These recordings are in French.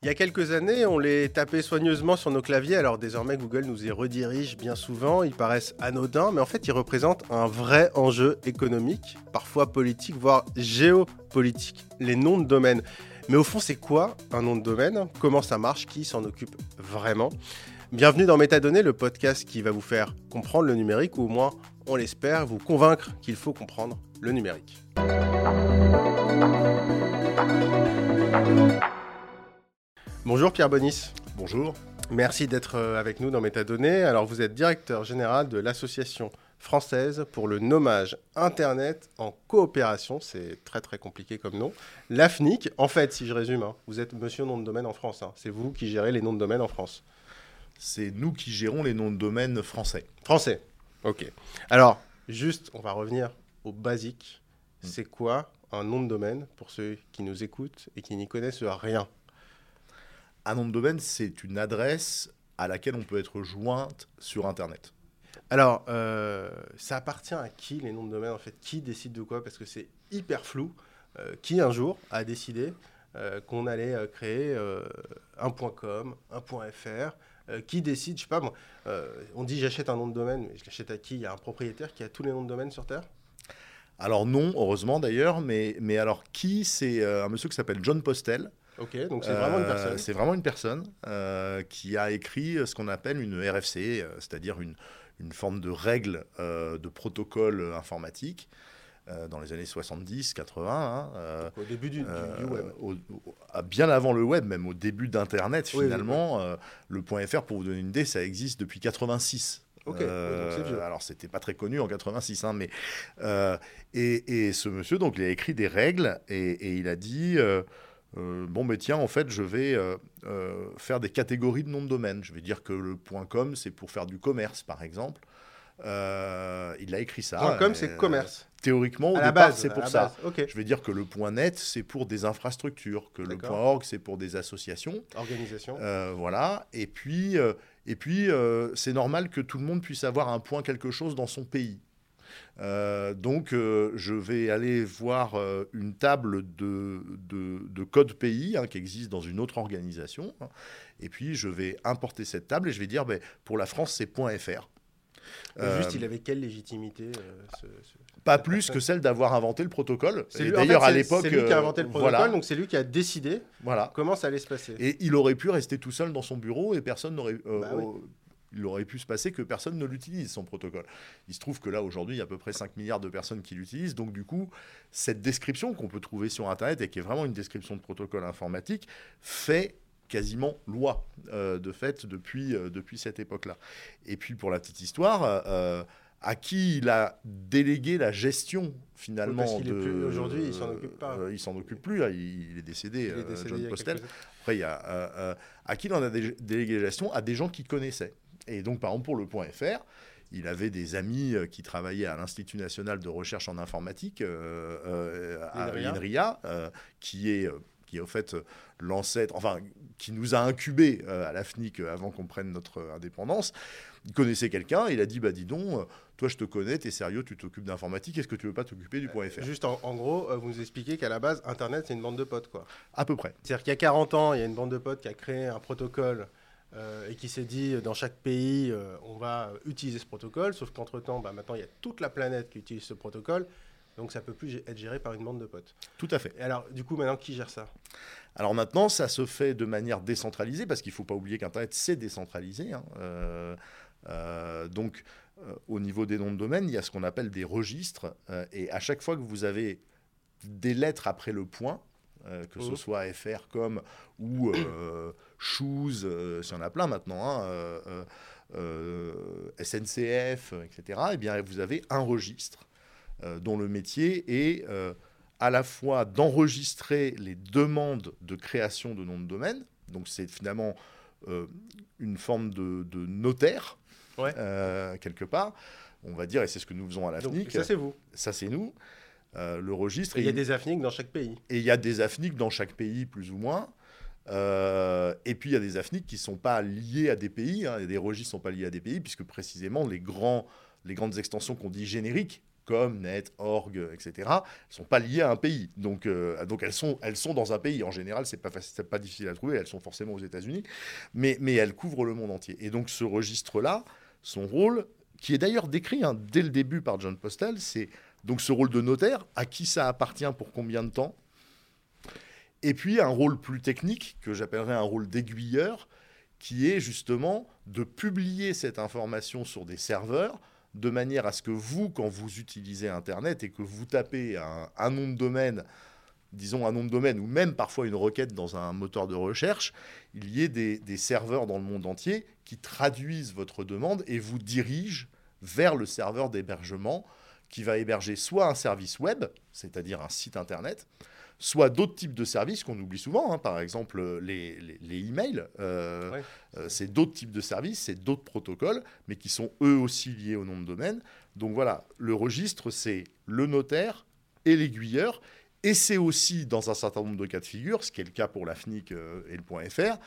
Il y a quelques années, on les tapait soigneusement sur nos claviers, alors désormais Google nous y redirige bien souvent, ils paraissent anodins, mais en fait ils représentent un vrai enjeu économique, parfois politique, voire géopolitique, les noms de domaine. Mais au fond, c'est quoi un nom de domaine? Comment ça marche? Qui s'en occupe vraiment? Bienvenue dans Métadonnées, le podcast qui va vous faire comprendre le numérique, ou au moins, on l'espère, vous convaincre qu'il faut comprendre le numérique. Bonjour Pierre Bonis. Bonjour. Merci d'être euh, avec nous dans Métadonnées. Alors vous êtes directeur général de l'association française pour le nommage Internet en coopération. C'est très très compliqué comme nom. L'AFNIC, en fait, si je résume, hein, vous êtes monsieur nom de domaine en France. hein. C'est vous qui gérez les noms de domaine en France. C'est nous qui gérons les noms de domaine français. Français. Ok. Alors, juste, on va revenir au basique. Mm. C'est quoi un nom de domaine pour ceux qui nous écoutent et qui n'y connaissent rien? Un nom de domaine, c'est une adresse à laquelle on peut être jointe sur Internet. Alors, euh, ça appartient à qui les noms de domaine en fait? Qui décide de quoi? Parce que c'est hyper flou. Euh, qui un jour a décidé euh, qu'on allait créer un .com, un .fr Qui décide Je sais pas moi. on dit j'achète un nom de domaine, mais je l'achète à qui? Il y a un propriétaire qui a tous les noms de domaine sur Terre? Alors non, heureusement d'ailleurs, mais, mais alors qui C'est un monsieur qui s'appelle John Postel. Ok, donc c'est vraiment une Euh, personne. C'est vraiment une personne euh, qui a écrit ce qu'on appelle une RFC, euh, c'est-à-dire une, une forme de règle euh, de protocole informatique euh, dans les années 70, 80. hein, euh, Donc, au début du, Euh, web. au- au- à- bien avant le web, même au début d'Internet, Oui, oui, finalement, euh, le point .fr, pour vous donner une idée, ça existe depuis 86. Ok, oui, donc alors, c'était pas très connu en 86, hein, mais euh, et, et ce monsieur, donc, il a écrit des règles et, et il a dit euh, euh, bon, mais tiens, en fait, je vais euh, euh, faire des catégories de noms de domaine. Je vais dire que le .com, c'est pour faire du commerce, par exemple. Il a écrit ça. .com, c'est commerce. Théoriquement, au à départ, c'est pour ça. Je vais dire que le net, c'est pour des infrastructures, que le org, c'est pour des associations. Organisation. Voilà. Et puis, et puis c'est normal que tout le monde puisse avoir un point quelque chose dans son pays. Euh, donc, euh, je vais aller voir euh, une table de, de, de code pays hein, qui existe dans une autre organisation. hein. et puis, je vais importer cette table et je vais dire, ben, pour la France, c'est .fr. Juste, il avait quelle légitimité ce- ce- pas plus personne que celle d'avoir inventé le protocole. Et en d'ailleurs, fait, à l'époque, C'est lui qui a inventé le protocole, voilà, donc c'est lui qui a décidé voilà. comment ça allait se passer. Et il aurait pu rester tout seul dans son bureau et personne n'aurait. Bah oui. Il aurait pu se passer que personne ne l'utilise, son protocole. Il se trouve que là, aujourd'hui, il y a à peu près 5 milliards de personnes qui l'utilisent. Donc, du coup, cette description qu'on peut trouver sur Internet et qui est vraiment une description de protocole informatique fait quasiment loi, euh, de fait, depuis, euh, depuis cette époque-là. Et puis, pour la petite histoire, euh, à qui il a délégué la gestion, finalement aujourd'hui, il s'en occupe pas. euh, il s'en occupe plus, il, il est décédé, Il est décédé John Postel. Après, il y a euh, à qui il en a dé- délégué la gestion? À des gens qu'il connaissait. Et donc, par exemple, pour le point .fr, il avait des amis euh, qui travaillaient à l'Institut national de recherche en informatique, euh, euh, à L'INRIA. qui est qui est au fait l'ancêtre, enfin, qui nous a incubés à l'AFNIC euh, avant qu'on prenne notre indépendance. Il connaissait quelqu'un, il a dit, bah dis donc, toi je te connais, t'es sérieux, tu t'occupes d'informatique, est-ce que tu veux pas t'occuper du point .fr Juste en, en gros, vous nous expliquez qu'à la base, Internet, c'est une bande de potes. quoi. À peu près. C'est-à-dire qu'il y a 40 ans, il y a une bande de potes qui a créé un protocole euh, et qui s'est dit, euh, dans chaque pays, euh, on va utiliser ce protocole, sauf qu'entre-temps, bah, maintenant, il y a toute la planète qui utilise ce protocole, donc ça peut plus être géré par une bande de potes. Tout à fait. Et alors, du coup, maintenant, qui gère ça? Alors maintenant, ça se fait de manière décentralisée, parce qu'il ne faut pas oublier qu'Internet, c'est décentralisé. hein. Euh, donc, au niveau des noms de domaine, il y a ce qu'on appelle des registres, et à chaque fois que vous avez des lettres après le point, euh, que ce Mhm. soit FR, com ou euh, shoes, euh, s'il y en a plein maintenant, hein, euh, SNCF, etc., eh bien, vous avez un registre dont le métier est à la fois d'enregistrer les demandes de création de noms de domaine, Donc c'est finalement une forme de, de notaire, Ouais. quelque part, on va dire, et c'est ce que nous faisons à la Donc, FNIC. ça, c'est vous. Ça, c'est nous. Euh, le registre. Il y a et- des AFNIC dans chaque pays. et il y a des AFNIC dans chaque pays, plus ou moins. Euh, et puis il y a des AFNIC qui ne sont pas liés à des pays, hein, et des registres ne sont pas liés à des pays, puisque précisément les, grands, les grandes extensions qu'on dit génériques, comme net, org, etc., ne sont pas liées à un pays. Donc, euh, donc elles, sont, elles sont dans un pays. En général, ce n'est pas, difficile à trouver, elles sont forcément aux États-Unis, mais, mais elles couvrent le monde entier. Et donc ce registre-là, son rôle, qui est d'ailleurs décrit hein, dès le début par John Postel, c'est donc ce rôle de notaire, à qui ça appartient pour combien de temps? Et puis un rôle plus technique, que j'appellerais un rôle d'aiguilleur, qui est justement de publier cette information sur des serveurs de manière à ce que vous, quand vous utilisez Internet et que vous tapez un, nom de domaine, disons un nom de domaine, ou même parfois une requête dans un moteur de recherche, il y ait des serveurs dans le monde entier qui traduisent votre demande et vous dirigent vers le serveur d'hébergement qui va héberger soit un service web, c'est-à-dire un site Internet, soit d'autres types de services qu'on oublie souvent, hein, par exemple les, les, les emails. euh, Ouais. euh, c'est d'autres types de services, c'est d'autres protocoles, mais qui sont eux aussi liés au nom de domaine. Donc voilà, le registre, c'est le notaire et l'aiguilleur. Et c'est aussi, dans un certain nombre de cas de figure, ce qui est le cas pour la FNIC euh, et le .fr,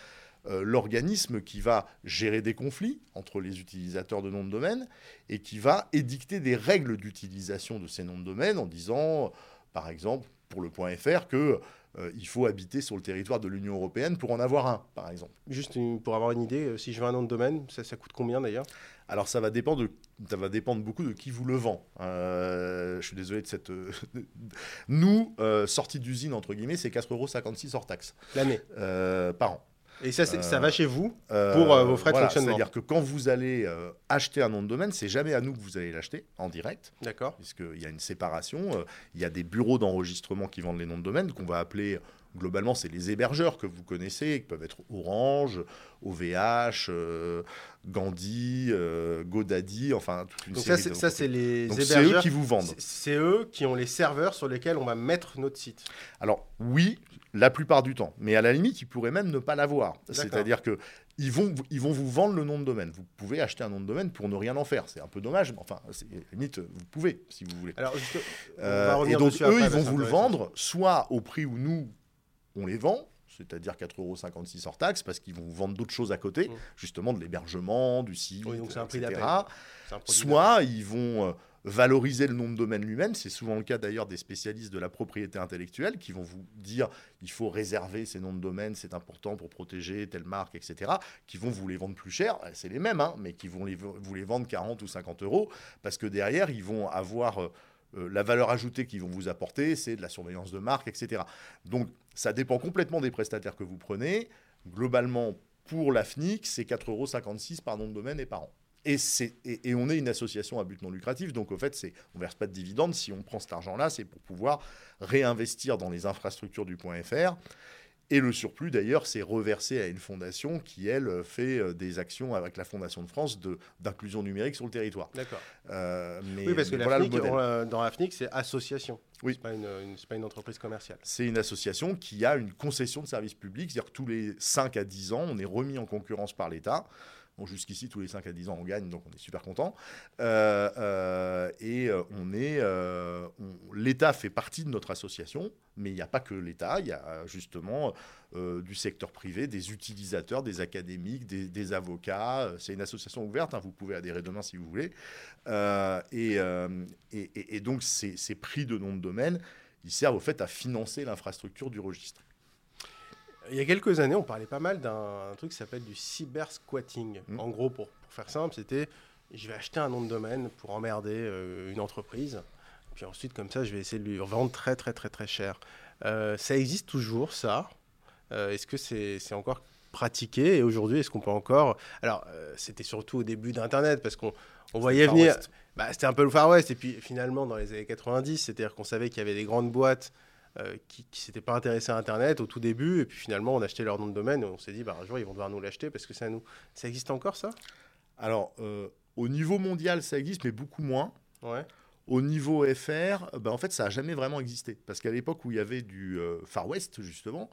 euh, l'organisme qui va gérer des conflits entre les utilisateurs de noms de domaine et qui va édicter des règles d'utilisation de ces noms de domaine en disant, par exemple, pour le .fr, que euh, il faut habiter sur le territoire de l'Union européenne pour en avoir un, par exemple. Juste une- pour avoir une idée, euh, si je veux un nom de domaine, ça, ça coûte combien d'ailleurs? Alors ça va dépendre, de, ça va dépendre beaucoup de qui vous le vend. Euh, je suis désolé de cette... Nous, sortie d'usine, entre guillemets, c'est 4,56 euros hors taxe L'année. par an. Et ça, ça Euh, va chez vous Euh, Pour, euh, vos frais de voilà, fonctionnement. C'est-à-dire que quand vous allez euh, acheter un nom de domaine, c'est jamais à nous que vous allez l'acheter en direct, D'accord. puisqu'il y a une séparation. euh, Il y a des bureaux d'enregistrement qui vendent les noms de domaine, qu'on va appeler, globalement, c'est les hébergeurs que vous connaissez, qui peuvent être Orange, OVH, euh, Gandhi, euh, GoDaddy, enfin toute une Donc série ça, c'est les Donc c'est eux hébergeurs. qui vous vendent. C'est- eux qui ont les serveurs sur lesquels on va mettre notre site. Alors oui, la plupart du temps, mais à la limite, ils pourraient même ne pas l'avoir. C'est-à-dire que ils vont, ils vont vous vendre le nom de domaine. Vous pouvez acheter un nom de domaine pour ne rien en faire. C'est un peu dommage, mais enfin, limite, vous pouvez si vous voulez. Alors, juste, Euh, et donc eux, après, ils vont vous le vendre soit au prix où nous on les vend. C'est-à-dire 4,56 euros hors taxe, parce qu'ils vont vous vendre d'autres choses à côté, Mm. justement de l'hébergement, du site, Oui, donc un prix etc. un Soit ils vont euh, valoriser le nom de domaine lui-même. C'est souvent le cas d'ailleurs des spécialistes de la propriété intellectuelle qui vont vous dire il faut réserver ces noms de domaine, c'est important pour protéger telle marque, etc. Qui vont vous les vendre plus cher. Euh, C'est les mêmes, hein, mais qui vont les- vous les vendre 40 ou 50 euros parce que derrière, ils vont avoir. Euh, la valeur ajoutée qu'ils vont vous apporter, c'est de la surveillance de marque, etc. Donc, ça dépend complètement des prestataires que vous prenez. Globalement, pour la FNIC, c'est 4,56 euros par nom de domaine et par an. Et, et on est une association à but non lucratif, donc au fait, c'est, on ne verse pas de dividendes. Si on prend cet argent-là, c'est pour pouvoir réinvestir dans les infrastructures du point .fr. Et le surplus, d'ailleurs, c'est reversé à une fondation qui, elle, fait euh, des actions avec la Fondation de France de, d'inclusion numérique sur le territoire. D'accord. Euh, Oui, parce que voilà le euh, dans la FNIC, c'est association. Oui. C'est pas une, une- pas une entreprise commerciale. C'est une association qui a une concession de service public, c'est-à-dire que tous les 5 à 10 ans, on est remis en concurrence par l'État. Jusqu'ici, tous les 5 à 10 ans, on gagne, donc on est super content. Euh, euh, et euh, on est, l'État fait partie de notre association, mais il n'y a pas que l'État, il y a justement du secteur privé, des utilisateurs, des académiques, des, avocats. C'est une association ouverte, hein, vous pouvez adhérer demain si vous voulez. Et donc, ces, ces prix de nom de domaine, ils servent au fait à financer l'infrastructure du registre. Il y a quelques années, on parlait pas mal d'un truc qui s'appelle du cyber-squatting. Mm. En gros, pour, pour faire simple, c'était je vais acheter un nom de domaine pour emmerder euh, une entreprise. Puis ensuite, comme ça, je vais essayer de lui vendre très, très, très, très cher. Euh, ça existe toujours, ça Euh, Est-ce que c'est encore pratiqué? Et aujourd'hui, est-ce qu'on peut encore? Alors, c'était surtout au début d'Internet, parce qu'on on voyait venir. Bah, c'était un peu le Far West. Et puis finalement, dans les années 90, c'est-à-dire qu'on savait qu'il y avait des grandes boîtes euh, qui ne s'étaient pas intéressées à Internet au tout début. Et puis finalement, on achetait leur nom de domaine et on s'est dit, bah, un jour, ils vont devoir nous l'acheter parce que à nous. Ça existe encore, ça? Alors, euh, au niveau mondial, ça existe, mais beaucoup moins. Ouais. Au niveau FR, ben, en fait, ça n'a jamais vraiment existé. Parce qu'à l'époque où il y avait du euh, Far West, justement,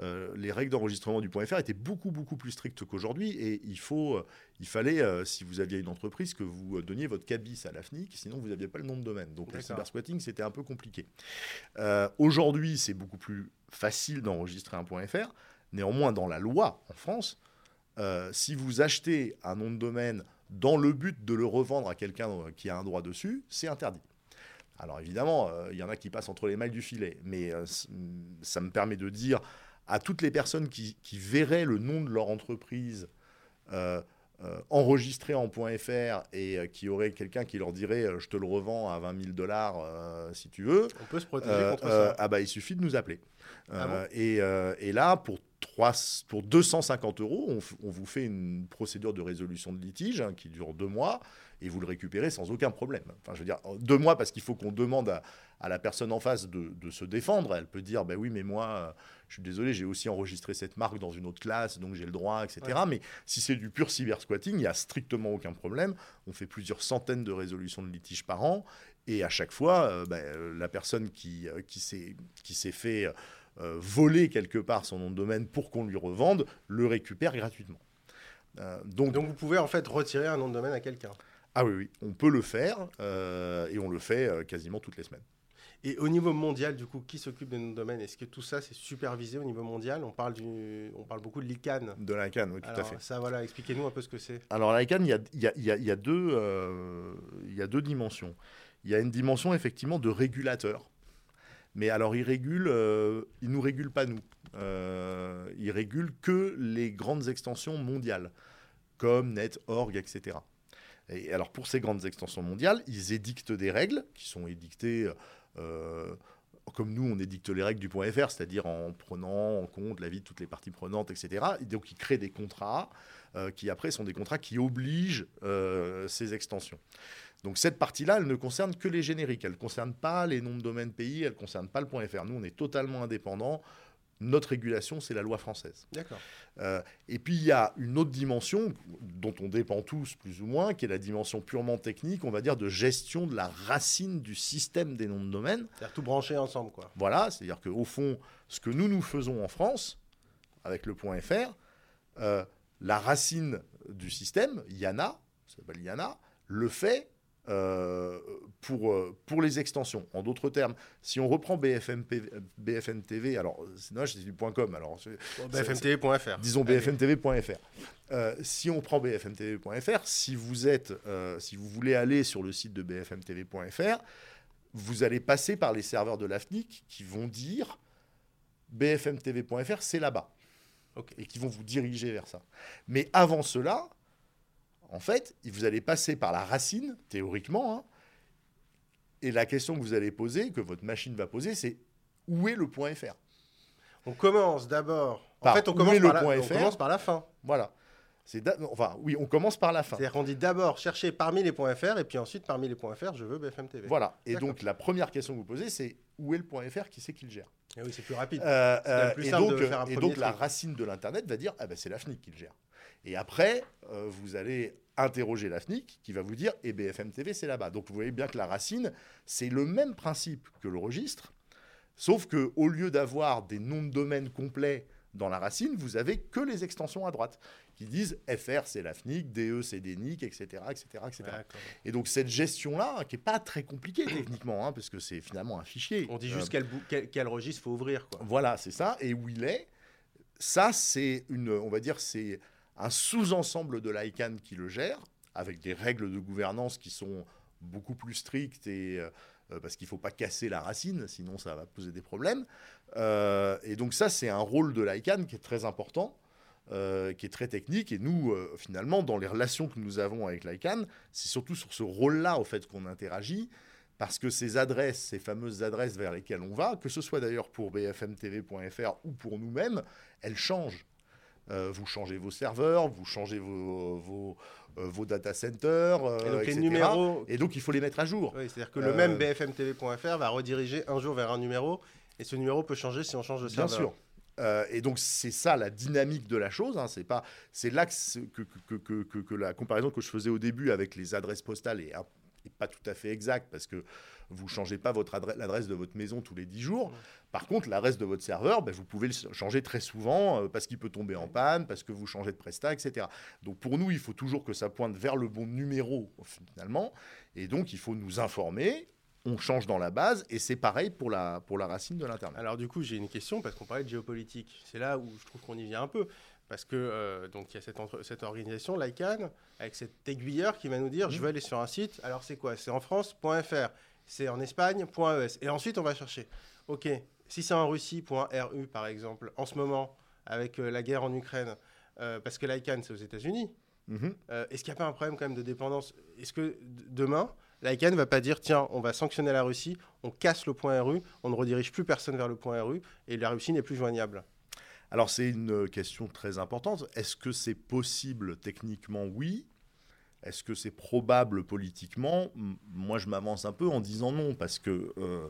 euh, les règles d'enregistrement du .fr étaient beaucoup beaucoup plus strictes qu'aujourd'hui et il faut, euh, il fallait, euh, si vous aviez une entreprise, que vous donniez votre cabis à la FNIC, sinon vous n'aviez pas le nom de domaine. Donc le cybersquatting c'était un peu compliqué. aujourd'hui c'est beaucoup plus facile d'enregistrer un .fr. Néanmoins dans la loi en France, si vous achetez un nom de domaine dans le but de le revendre à quelqu'un qui a un droit dessus, c'est interdit. Alors évidemment, il y en a qui passent entre les mailles du filet, mais ça me permet de dire à toutes les personnes qui, verraient le nom de leur entreprise euh, euh, enregistré en .fr et euh, qui aurait quelqu'un qui leur dirait je te le revends à 20 000 dollars si tu veux. On peut se protéger contre ça. Ah bah il suffit de nous appeler. Ah et, et, là pour 3, pour 250 euros, on, vous fait une procédure de résolution de litige hein, qui dure deux mois et vous le récupérez sans aucun problème. Enfin, je veux dire, deux mois parce qu'il faut qu'on demande à, la personne en face de, se défendre. Elle peut dire, ben oui, mais moi, je suis désolé, j'ai aussi enregistré cette marque dans une autre classe, donc j'ai le droit, etc. Mais si c'est du pur cybersquatting, il n'y a strictement aucun problème. On fait plusieurs centaines de résolutions de litiges par an. Et à chaque fois, euh, ben, la personne qui, euh, qui s'est fait euh, voler quelque part son nom de domaine pour qu'on lui revende, le récupère gratuitement. donc, donc vous pouvez en fait retirer un nom de domaine à quelqu'un ah oui, oui, on peut le faire euh, et on le fait euh, quasiment toutes les semaines. Et au niveau mondial, du coup, qui s'occupe de nos domaines Est-ce que tout ça, c'est supervisé au niveau mondial? On parle, du, on parle beaucoup de l'ICANN. De l'ICANN, oui, tout à fait. Ça, voilà, expliquez-nous un peu ce que c'est. Alors, l'ICANN, il y a, y, a, y, a deux, euh, il y a deux dimensions. Il y a une dimension, effectivement, de régulateur. Mais alors, il régule, il nous régule pas nous. il régule que les grandes extensions mondiales, comme NetOrg, etc. Et alors pour ces grandes extensions mondiales, ils édictent des règles qui sont édictées euh, comme nous on édicte les règles du point .fr, c'est-à-dire en prenant en compte l'avis de toutes les parties prenantes, etc. Et donc ils créent des contrats euh, qui après sont des contrats qui obligent euh, ces extensions. Donc cette partie-là, elle ne concerne que les génériques, elle ne concerne pas les noms de domaines pays, elle ne concerne pas le point .fr. Nous on est totalement indépendant notre régulation, c'est la loi française. D'accord. Euh, et puis il y a une autre dimension dont on dépend tous plus ou moins, qui est la dimension purement technique, on va dire de gestion de la racine du système des noms de domaine. C'est-à-dire tout brancher ensemble, quoi. Voilà, c'est-à-dire qu'au fond, ce que nous nous faisons en France avec le point .fr, euh, la racine du système, YANA, ça s'appelle YANA, le fait euh, pour, euh, pour les extensions. En d'autres termes, si on reprend BFM, BFM TV, alors sinon c'est du .com, alors BFMTV.fr. Disons BFMTV.fr. Euh, si on prend BFMTV.fr, si vous êtes, si vous voulez aller sur le site de BFMTV.fr, vous allez passer par les serveurs de l'AFNIC qui vont dire BFMTV.fr, c'est là-bas. Et qui vont vous diriger vers ça. Mais avant cela, en fait, vous allez passer par la racine, théoriquement, hein, et la question que vous allez poser, que votre machine va poser, c'est où est le point .fr On commence d'abord. En fait, on commence, par la, on commence par la fin. Voilà. Enfin, oui, on commence par la fin. C'est-à-dire qu'on dit d'abord chercher parmi les points .fr et puis ensuite parmi les points .fr, je veux BFM TV. Voilà. Et donc la première question que vous posez, c'est où est le point .fr Qui c'est qui le gère? Et eh Oui, c'est plus rapide. Euh, euh, plus et, donc, de faire un et donc la racine de l'internet va dire, ah ben c'est l'AFNIC qui le gère. Et après, euh, vous allez interroger l'AFNIC qui va vous dire et eh, BFM TV c'est là-bas. Donc vous voyez bien que la racine, c'est le même principe que le registre, sauf que au lieu d'avoir des noms de domaine complets dans la racine, vous avez que les extensions à droite qui disent FR c'est l'AFNIC, DE c'est DENIC, etc. etc., etc. Et donc cette gestion-là, qui n'est pas très compliquée techniquement, hein, parce que c'est finalement un fichier. On dit juste euh, quel, quel, registre faut ouvrir. Quoi. Voilà, c'est ça. Et où il est, ça c'est une, on va dire, c'est un sous-ensemble de l'ICANN qui le gère, avec des règles de gouvernance qui sont beaucoup plus strictes et euh, parce qu'il ne faut pas casser la racine, sinon ça va poser des problèmes. Euh, et donc ça, c'est un rôle de l'ICANN qui est très important, euh, qui est très technique. Et nous, finalement, dans les relations que nous avons avec l'ICANN, c'est surtout sur ce rôle-là, au fait, qu'on interagit. Parce que ces adresses, ces fameuses adresses vers lesquelles on va, que ce soit d'ailleurs pour bfmtv.fr ou pour nous-mêmes, elles changent. Euh, vous changez vos serveurs, vous changez vos, vos, euh, data centers, et, donc Les numéros... et donc il faut les mettre à jour. C'est-à-dire que le même euh, bfmtv.fr va rediriger un jour vers un numéro, et ce numéro peut changer si on change de serveur. Bien sûr. et donc c'est ça la dynamique de la chose. Hein. C'est pas, c'est là que, que, que, que, la comparaison que je faisais au début avec les adresses postales est n'est pas tout à fait exact parce que vous ne changez pas l'adresse de votre maison tous les 10 jours. Par contre, l'adresse de votre serveur, ben, vous pouvez le changer très souvent euh, parce qu'il peut tomber en panne, parce que vous changez de prestat, etc. Donc pour nous, il faut toujours que ça pointe vers le bon numéro finalement. Et donc, il faut nous informer on change dans la base, et c'est pareil pour la, pour la racine de l'Internet. Alors du coup, j'ai une question, parce qu'on parlait de géopolitique. C'est là où je trouve qu'on y vient un peu. Parce que euh, donc il y a cette, cette organisation, l'ICANN, avec cet aiguilleur qui va nous dire, je veux aller sur un site, alors c'est quoi? C'est en France.fr, c'est en Espagne.es. Et ensuite, on va chercher. OK, si c'est en Russie.ru, par exemple, en ce moment, avec euh, la guerre en Ukraine, euh, parce que l'ICANN, c'est aux États-Unis, mhm. est-ce qu'il n'y a pas un problème quand même de dépendance? Est-ce que demain, l'ICANN ne va pas dire tiens, on va sanctionner la Russie, on casse le point RU, on ne redirige plus personne vers le point RU et la Russie n'est plus joignable? Alors c'est une question très importante. Est-ce que c'est possible techniquement? Oui. Est-ce que c'est probable politiquement? Moi, je m'avance un peu en disant non, parce que euh,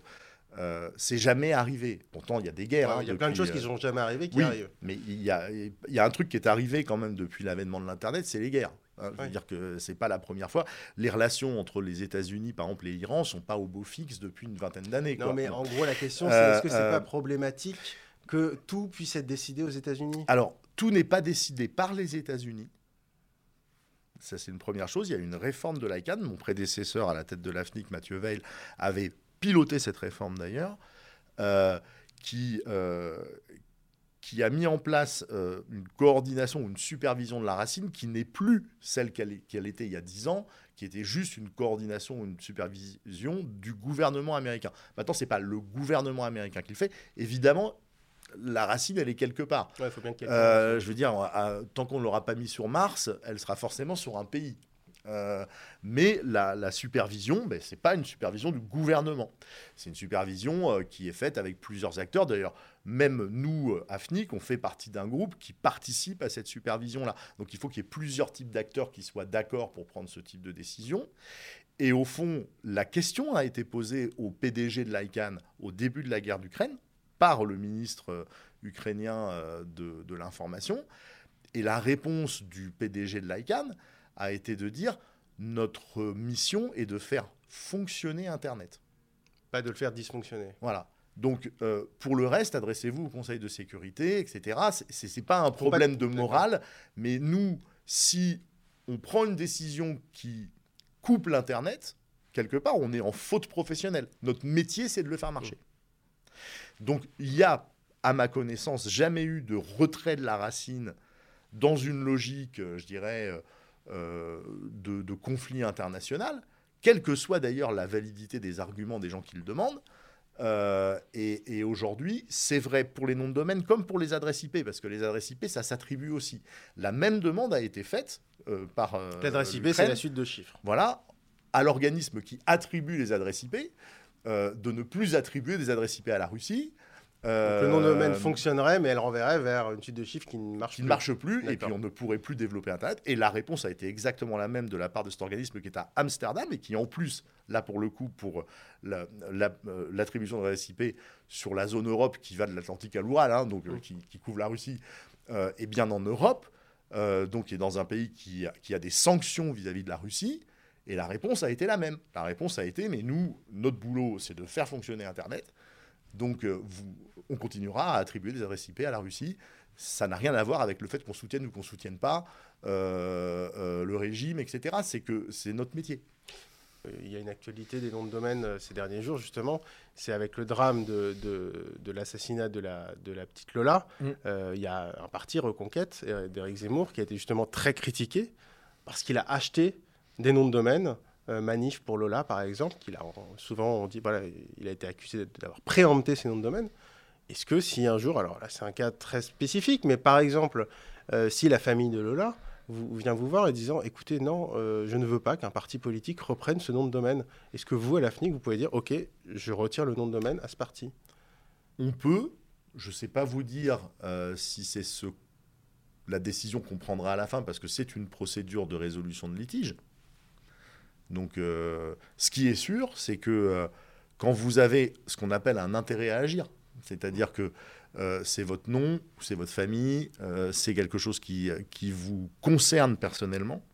euh, c'est jamais arrivé. Pourtant, il y a des guerres. Hein, il y a plein de choses qui ne euh, sont jamais arrivées qui arrivent. Mais il y, a, il y a un truc qui est arrivé quand même depuis l'avènement de l'Internet, c'est les guerres. Hein, veux dire que c'est pas la première fois. Les relations entre les États-Unis, par exemple, et l'Iran, sont pas au beau fixe depuis une vingtaine d'années. Non, mais en gros, la question, c'est est-ce que c'est pas euh, problématique que tout puisse être décidé aux États-Unis Alors, tout n'est pas décidé par les États-Unis. Ça, c'est une première chose. Il y a une réforme de l'ICANN. Mon prédécesseur à la tête de l'AFNIC, Mathieu Veil, avait piloté cette réforme d'ailleurs, euh, qui, euh, qui a mis en place euh, une coordination une supervision de la racine qui n'est plus celle qu'elle était il y a 10 ans, qui était juste une coordination une supervision du gouvernement américain. Maintenant, ce n'est pas le gouvernement américain qui le fait. Évidemment, la racine, elle est quelque part. je veux dire, tant qu'on ne l'aura pas mis sur Mars, elle sera forcément sur un pays. Euh, mais la, supervision, ben, ce n'est pas une supervision du gouvernement. C'est une supervision euh, qui est faite avec plusieurs acteurs. D'ailleurs, même nous, euh, AFNIC, on fait partie d'un groupe qui participe à cette supervision-là. Donc il faut qu'il y ait plusieurs types d'acteurs qui soient d'accord pour prendre ce type de décision. Et au fond, la question a été posée au PDG de l'ICANN au début de la guerre d'Ukraine par le ministre ukrainien de, de l'information. Et la réponse du PDG de l'ICANN, a été de dire notre mission est de faire fonctionner Internet. Pas de le faire dysfonctionner. Voilà. Donc, euh, pour le reste, adressez-vous au Conseil de sécurité, etc. Ce n'est pas un problème de morale, mais nous, si on prend une décision qui coupe l'Internet, quelque part, on est en faute professionnelle. Notre métier, c'est de le faire marcher. Donc, il y a, à ma connaissance, jamais eu de retrait de la racine dans une logique, euh, je dirais, euh, euh, de, conflit international, quelle que soit d'ailleurs la validité des arguments des gens qui le demandent. Euh, et, aujourd'hui, c'est vrai pour les noms de domaine comme pour les adresses IP, parce que les adresses IP, ça s'attribue aussi. La même demande a été faite euh, par. L'adresse IP, c'est la suite de chiffres. Voilà, à l'organisme qui attribue les adresses IP, de ne plus attribuer des adresses IP à la Russie, le nom de domaine euh, fonctionnerait, mais elle renverrait vers une suite de chiffres qui ne marche qui plus. ne marche plus, et puis on ne pourrait plus développer Internet. Et la réponse a été exactement la même de la part de cet organisme qui est à Amsterdam et qui, en plus, là pour le coup, pour euh, l'attribution de la IP sur la zone Europe qui va de l'Atlantique à l'Oural, hein, donc euh, qui, couvre la Russie, est bien en Europe, donc qui est dans un pays qui a, qui a des sanctions vis-à-vis -vis de la Russie. Et la réponse a été la même. La réponse a été, mais nous, notre boulot, c'est de faire fonctionner Internet. Donc, euh, on continuera à attribuer des adresses IP à la Russie. Ça n'a rien à voir avec le fait qu'on soutienne ou qu'on ne soutienne pas euh, euh, le régime, etc. C'est que c'est notre métier. Il y a une actualité des noms de domaine ces derniers jours, justement. C'est avec le drame de, l'assassinat de la, de la petite Lola. Mm. il y a un parti Reconquête d'Éric Zemmour qui a été justement très critiqué parce qu'il a acheté des noms de domaine euh, Manif pour Lola, par exemple, qu'il a souvent on dit voilà, il a été accusé d'avoir préempté ses noms de domaine. Est-ce que si un jour, alors là c'est un cas très spécifique, mais par exemple, euh, si la famille de Lola vient vous voir et disant écoutez, non, euh, je ne veux pas qu'un parti politique reprenne ce nom de domaine, est-ce que vous, à l'AFNIC, vous pouvez dire ok, je retire le nom de domaine à ce parti? On peut, je ne sais pas vous dire si c'est ce, la décision qu'on prendra à la fin, parce que c'est une procédure de résolution de litige. Donc, euh, ce qui est sûr, c'est que euh, quand vous avez ce qu'on appelle un intérêt à agir, c'est-à-dire que euh, c'est votre nom, c'est votre famille, c'est quelque chose qui, qui vous concerne personnellement,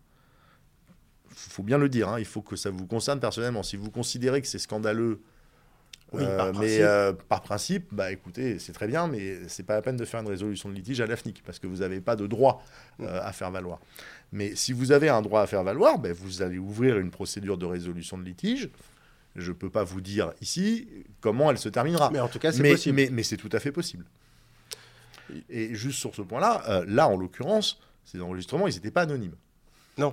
faut bien le dire, hein, il faut que ça vous concerne personnellement. Si vous considérez que c'est scandaleux, Oui, euh, par mais euh, par principe, bah écoutez, c'est très bien, mais c'est pas la peine de faire une résolution de litige à l'AFNIC parce que vous n'avez pas de droit euh, à faire valoir. Mais si vous avez un droit à faire valoir, ben, vous allez ouvrir une procédure de résolution de litige. Je peux pas vous dire ici comment elle se terminera. Mais en tout cas, c'est possible. mais- mais c'est tout à fait possible. Et juste sur ce point-là, euh, là en l'occurrence, ces enregistrements, ils n'étaient pas anonymes. Non,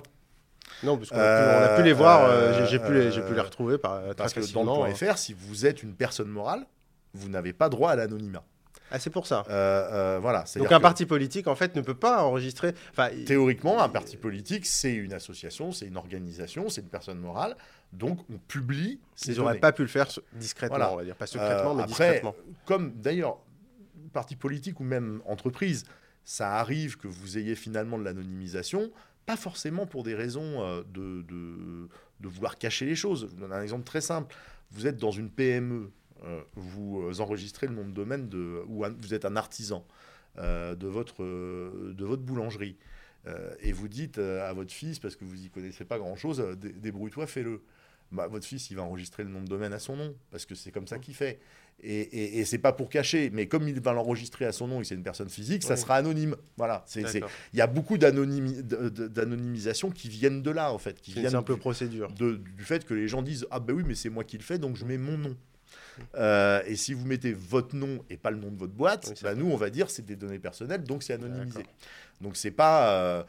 parce qu'on a, Euh, pu- on a pu les voir, euh, euh, j'ai- pu, les- j'ai pu les euh, retrouver par, Parce que dans le point .fr, si vous êtes une personne morale, vous n'avez pas droit à l'anonymat. Ah, c'est pour ça. Euh, euh, voilà. Donc un parti politique, en fait, ne peut pas enregistrer... Enfin, Théoriquement, un parti politique, c'est une association, c'est une organisation, c'est une personne morale. Donc, on publie ces ils n'auraient pas pu le faire discrètement, Voilà. on va dire. Pas secrètement, Euh, mais après, discrètement. Comme d'ailleurs, parti politique ou même entreprise, ça arrive que vous ayez finalement de l'anonymisation, pas forcément pour des raisons euh, de, de, de vouloir cacher les choses. Je vous donne un exemple très simple. Vous êtes dans une PME, euh, vous euh, enregistrez le nom de domaine de, ou vous êtes un artisan de, votre, de votre boulangerie. et vous dites à votre fils, parce que vous n'y connaissez pas grand-chose, dé- débrouille-toi, fais-le. Bah, votre fils, il va enregistrer le nom de domaine à son nom, parce que c'est comme ça qu'il fait. Et, et, et c'est pas pour cacher, mais comme il va l'enregistrer à son nom et c'est une personne physique, ça Oui. sera anonyme. Voilà. Il y a beaucoup d'anonymisation qui viennent de là, en fait, qui viennent simple du, procédure. de- du fait que les gens disent ah ben oui, mais c'est moi qui le fais, donc je mets mon nom. Euh, et si vous mettez votre nom et pas le nom de votre boîte, Oui, bah, vrai. nous on va dire c'est des données personnelles, donc c'est anonymisé. Donc c'est pas euh,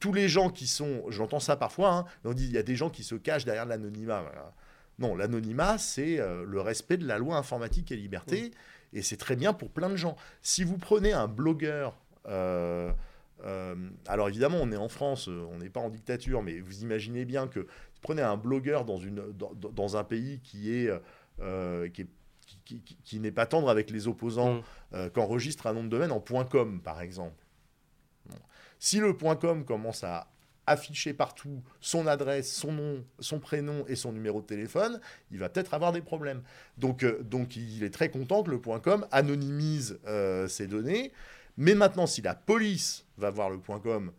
tous les gens qui sont, j'entends ça parfois, hein, on dit il y a des gens qui se cachent derrière l'anonymat. Voilà. Non, l'anonymat c'est euh, le respect de la loi informatique et liberté, et c'est très bien pour plein de gens. Si vous prenez un blogueur euh, euh, alors évidemment, on est en France, on n'est pas en dictature, mais vous imaginez bien que prenez un blogueur dans, une, dans, un pays qui est, qui, est- qui- qui- qui n'est pas tendre avec les opposants, euh, qu'enregistre un nom de domaine en .com, par exemple. Bon. Si le .com commence à afficher partout son adresse, son nom, son prénom et son numéro de téléphone, il va peut-être avoir des problèmes. Donc, euh, donc il est très content que le .com anonymise euh, ces données. Mais maintenant, si la police va voir le .com,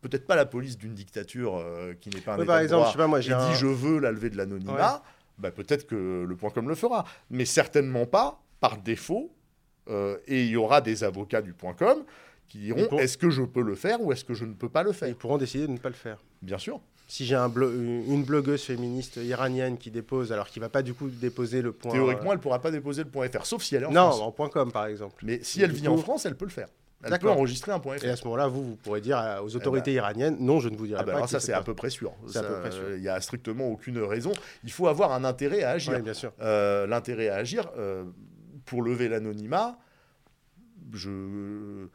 peut-être pas la police d'une dictature euh, qui n'est pas un Oui, état par de exemple, droit, je sais pas, moi, et j'ai un... dit je veux la levée de l'anonymat, bah, peut-être que le .com le fera. Mais certainement pas par défaut. euh, et il y aura des avocats du .com qui diront est-ce que je peux le faire ou est-ce que je ne peux pas le faire Ils pourront décider de ne pas le faire. Bien sûr. Si j'ai un blo- une blogueuse féministe iranienne qui dépose, alors qui va pas du coup déposer le point... Théoriquement, elle ne pourra pas déposer le .fr, sauf si elle est en non, France. en point .com par exemple. Mais si Et elle vit coup- en France, elle peut le faire. Elle peut D'accord. enregistrer un .fr. Et à ce moment-là, vous, vous pourrez dire euh, aux autorités iraniennes, non, je ne vous dirai Ah bah pas. alors ça, c'est à peu près sûr. Euh, Il n'y a strictement aucune raison. Il faut avoir un intérêt à agir. Oui, bien sûr. Euh, L'intérêt à agir euh, pour lever l'anonymat, je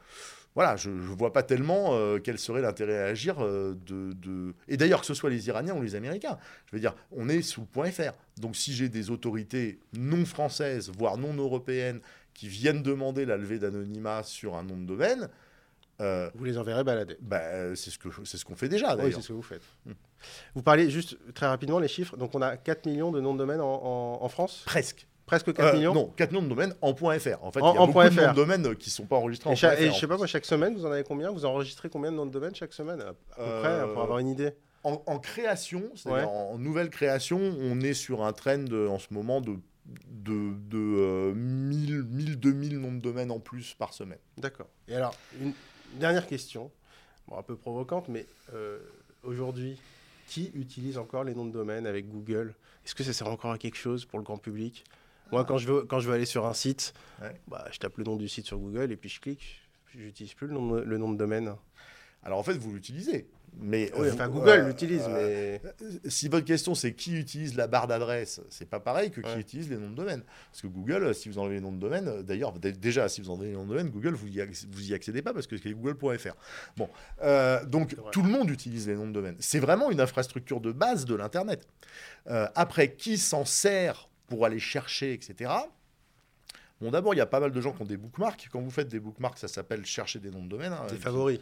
voilà, je ne vois pas tellement euh, quel serait l'intérêt à agir euh, de, de- Et d'ailleurs, que ce soit les Iraniens ou les Américains, je veux dire, on est sous le point .fr. Donc si j'ai des autorités non françaises, voire non européennes, qui viennent demander la levée d'anonymat sur un nom de domaine, euh, Vous les enverrez balader. bah, c'est ce que c'est ce qu'on fait déjà Oui, d'ailleurs. c'est ce que vous faites. Hmm. Vous parlez juste très rapidement les chiffres. Donc on a 4 millions de noms de domaine en, en- en France? Presque. Presque 4 Euh, millions Non, 4 noms de domaine en point .fr. En fait, En- il y a en beaucoup de .fr. de domaine euh, qui ne sont pas enregistrés en Et, cha- point et .fr. je sais pas, moi, chaque semaine, vous en avez combien? Vous enregistrez combien de noms de domaine chaque semaine À peu Euh, près, pour avoir une idée? En, en création, c'est-à-dire Ouais. en nouvelle création, on est sur un trend en ce moment de, de, de euh, 1000, 1000, 2000 noms de domaine en plus par semaine. D'accord. Et alors, une dernière question, bon, un peu provocante, mais euh, aujourd'hui, qui utilise encore les noms de domaine avec Google? Est-ce que ça sert encore à quelque chose pour le grand public? Moi, quand je, veux, quand je veux aller sur un site, Ouais. bah, je tape le nom du site sur Google et puis je clique. J'utilise plus le nom, de- le nom de domaine. Alors en fait, vous l'utilisez. Mais Oui, vous- enfin, Google euh, l'utilise, euh, mais... Si votre question c'est qui utilise la barre d'adresse, c'est pas pareil que qui Ouais. utilise les noms de domaine. Parce que Google, euh, si vous enlevez les noms de domaine, euh, d'ailleurs, déjà, si vous enlevez les noms de domaine, Google, vous y, vous y accédez pas parce que c'est google.fr. Bon, euh, donc tout le monde utilise les noms de domaine. C'est vraiment une infrastructure de base de l'Internet. Euh, après, qui s'en sert pour aller chercher, etc. Bon, d'abord, il y a pas mal de gens qui ont des bookmarks. Quand vous faites des bookmarks, ça s'appelle chercher des noms de domaine. hein, qui- favoris.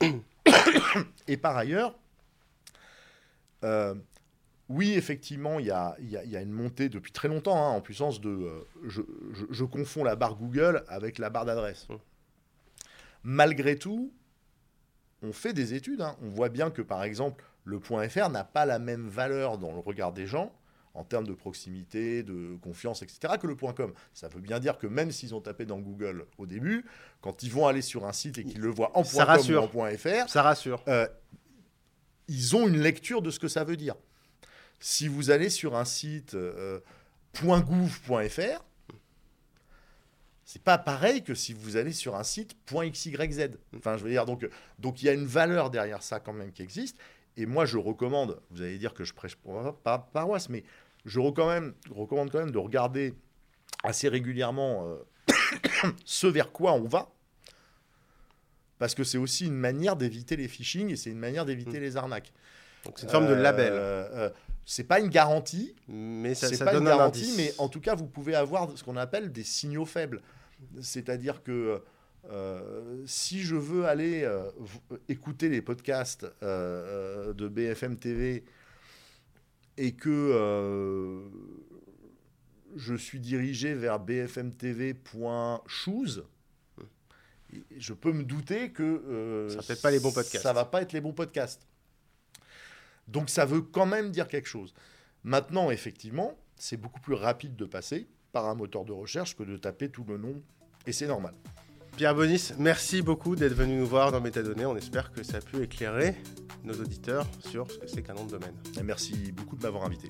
et par ailleurs, euh, oui, effectivement, il y a, y a- y a une montée depuis très longtemps hein, en puissance de. euh, je, je- je confonds la barre Google avec la barre d'adresse. Mm. Malgré tout, on fait des études. hein. On voit bien que, par exemple, le point .fr n'a pas la même valeur dans le regard des gens en termes de proximité, de confiance, etc., que le .com. Ça veut bien dire que même s'ils ont tapé dans Google au début, quand ils vont aller sur un site et qu'ils le voient en .com rassure. ou en .fr, Ça rassure. euh, ils ont une lecture de ce que ça veut dire. Si vous allez sur un site euh, .gouv.fr, c'est pas pareil que si vous allez sur un site .xyz. Enfin, je veux dire, donc, donc il y a une valeur derrière ça quand même qui existe. Et moi, je recommande, vous allez dire que je prêche pour paroisse, mais je recommande, recommande quand même de regarder assez régulièrement euh, ce vers quoi on va. Parce que c'est aussi une manière d'éviter les phishing et c'est une manière d'éviter Mm. les arnaques. Donc c'est une forme de Euh, label. euh, c'est pas une garantie, Mais ça, ça pas donne une un garantie, indice. mais en tout cas, vous pouvez avoir ce qu'on appelle des signaux faibles. C'est-à-dire que euh, si je veux aller écouter les podcasts de BFM TV et que euh, je suis dirigé vers bfmtv.shoes, je peux me douter que euh, Ça peut-être pas les bons podcasts. Ça va pas être les bons podcasts. Donc ça veut quand même dire quelque chose. Maintenant, effectivement, c'est beaucoup plus rapide de passer par un moteur de recherche que de taper tout le nom, et c'est normal. Pierre Bonis, merci beaucoup d'être venu nous voir dans Métadonnées. On espère que ça a pu éclairer nos auditeurs sur ce que c'est qu'un nom de domaine. Merci beaucoup de m'avoir invité.